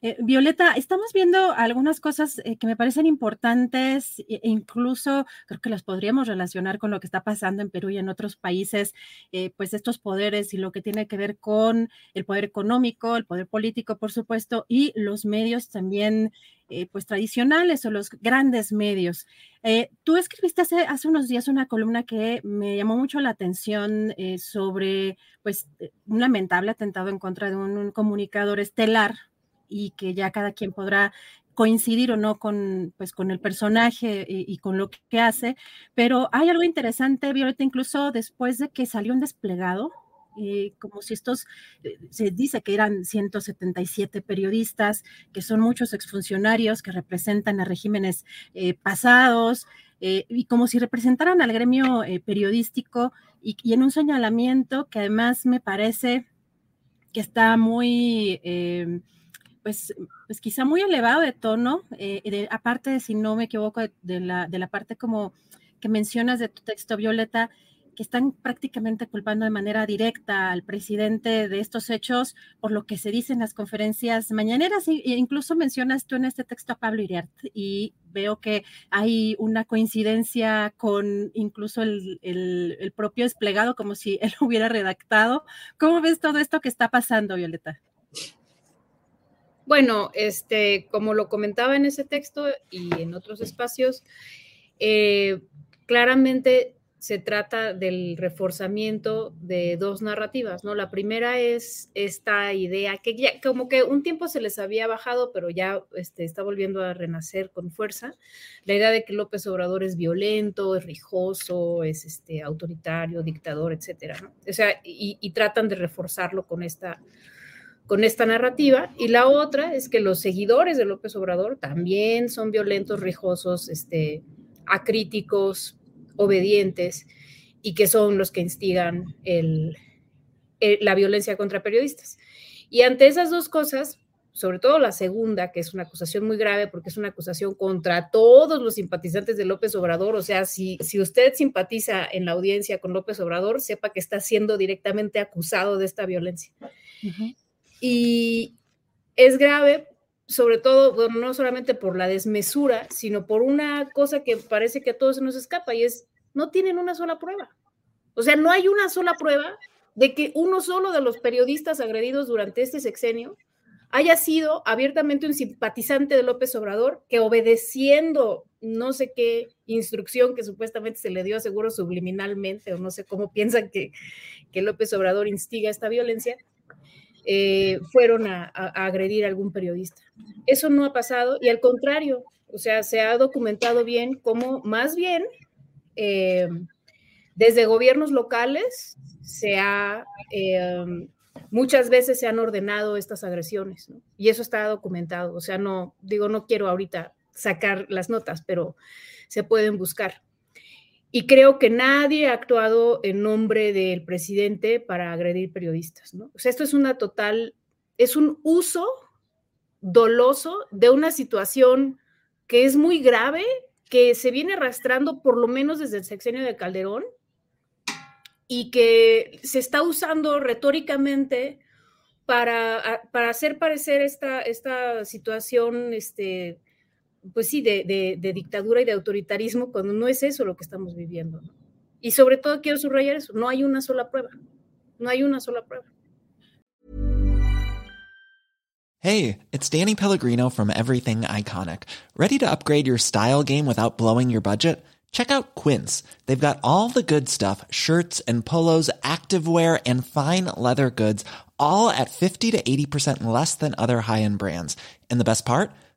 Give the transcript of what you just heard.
Eh, Violeta, estamos viendo algunas cosas eh, que me parecen importantes e e incluso creo que las podríamos relacionar con lo que está pasando en Perú y en otros países, eh, pues estos poderes y lo que tiene que ver con el poder económico, el poder político, por supuesto, y los medios también, pues tradicionales o los grandes medios. Tú escribiste hace, unos días una columna que me llamó mucho la atención sobre, pues, un lamentable atentado en contra de un comunicador estelar y que ya cada quien podrá coincidir o no con, pues, con el personaje y, con lo que hace, pero hay algo interesante, Violeta, incluso después de que salió un desplegado, eh, como si estos, eh, se dice que eran 177 periodistas, que son muchos exfuncionarios que representan a regímenes eh, pasados, y como si representaran al gremio periodístico y, en un señalamiento que además me parece que está muy pues, pues quizá muy elevado de tono, eh, aparte de, si no me equivoco, de, la, de la parte como que mencionas de tu texto, Violeta, que están prácticamente culpando de manera directa al presidente de estos hechos por lo que se dice en las conferencias mañaneras. E incluso mencionas tú en este texto a Pablo Iriart y veo que hay una coincidencia con incluso el, el, el propio desplegado, como si él hubiera redactado. ¿Cómo ves todo esto que está pasando, Violeta? Bueno, este, como lo comentaba en ese texto y en otros espacios, eh, claramente se trata del reforzamiento de dos narrativas, ¿no? La primera es esta idea que ya como que un tiempo se les había bajado, pero ya este, está volviendo a renacer con fuerza, la idea de que López Obrador es violento, es rijoso, es este, autoritario, dictador, etcétera, ¿no? O sea, y, y tratan de reforzarlo con esta con esta narrativa. Y la otra es que los seguidores de López Obrador también son violentos, rijosos, este, acríticos, obedientes, y que son los que instigan el, la violencia contra periodistas. Y ante esas dos cosas, sobre todo la segunda, que es una acusación muy grave porque es una acusación contra todos los simpatizantes de López Obrador. O sea, si, si usted simpatiza en la audiencia con López Obrador, sepa que está siendo directamente acusado de esta violencia. Uh. Y es grave, sobre todo, no solamente por la desmesura, sino por una cosa que parece que a todos se nos escapa y es, no tienen una sola prueba. O sea, no hay una sola prueba de que uno solo de los periodistas agredidos durante este sexenio haya sido abiertamente un simpatizante de López Obrador que obedeciendo no sé qué instrucción que supuestamente se le dio seguro subliminalmente o no sé cómo piensan que, que López Obrador instiga esta violencia, eh, fueron a, agredir a algún periodista. Eso no ha pasado y al contrario, o sea, se ha documentado bien cómo más bien eh, desde gobiernos locales se ha, eh, muchas veces se han ordenado estas agresiones y eso está documentado. O sea, no, digo, no quiero ahorita sacar las notas, pero se pueden buscar. Y creo que nadie ha actuado en nombre del presidente para agredir periodistas, ¿no? Esto es una total, es un uso doloso de una situación que es muy grave, que se viene arrastrando por lo menos desde el sexenio de Calderón y que se está usando retóricamente para, para hacer parecer esta, esta situación, este, pues sí, de, de, dictadura y de autoritarismo, cuando no es eso lo que estamos viviendo. Y sobre todo quiero subrayar eso, no hay una sola prueba, no hay una sola prueba. Hey, it's Danny Pellegrino from Everything Iconic. ¿Ready to upgrade your style game without blowing your budget? Check out Quince. They've got all the good stuff, shirts and polos, activewear and fine leather goods, all at 50 to 80% less than other high-end brands. And the best part?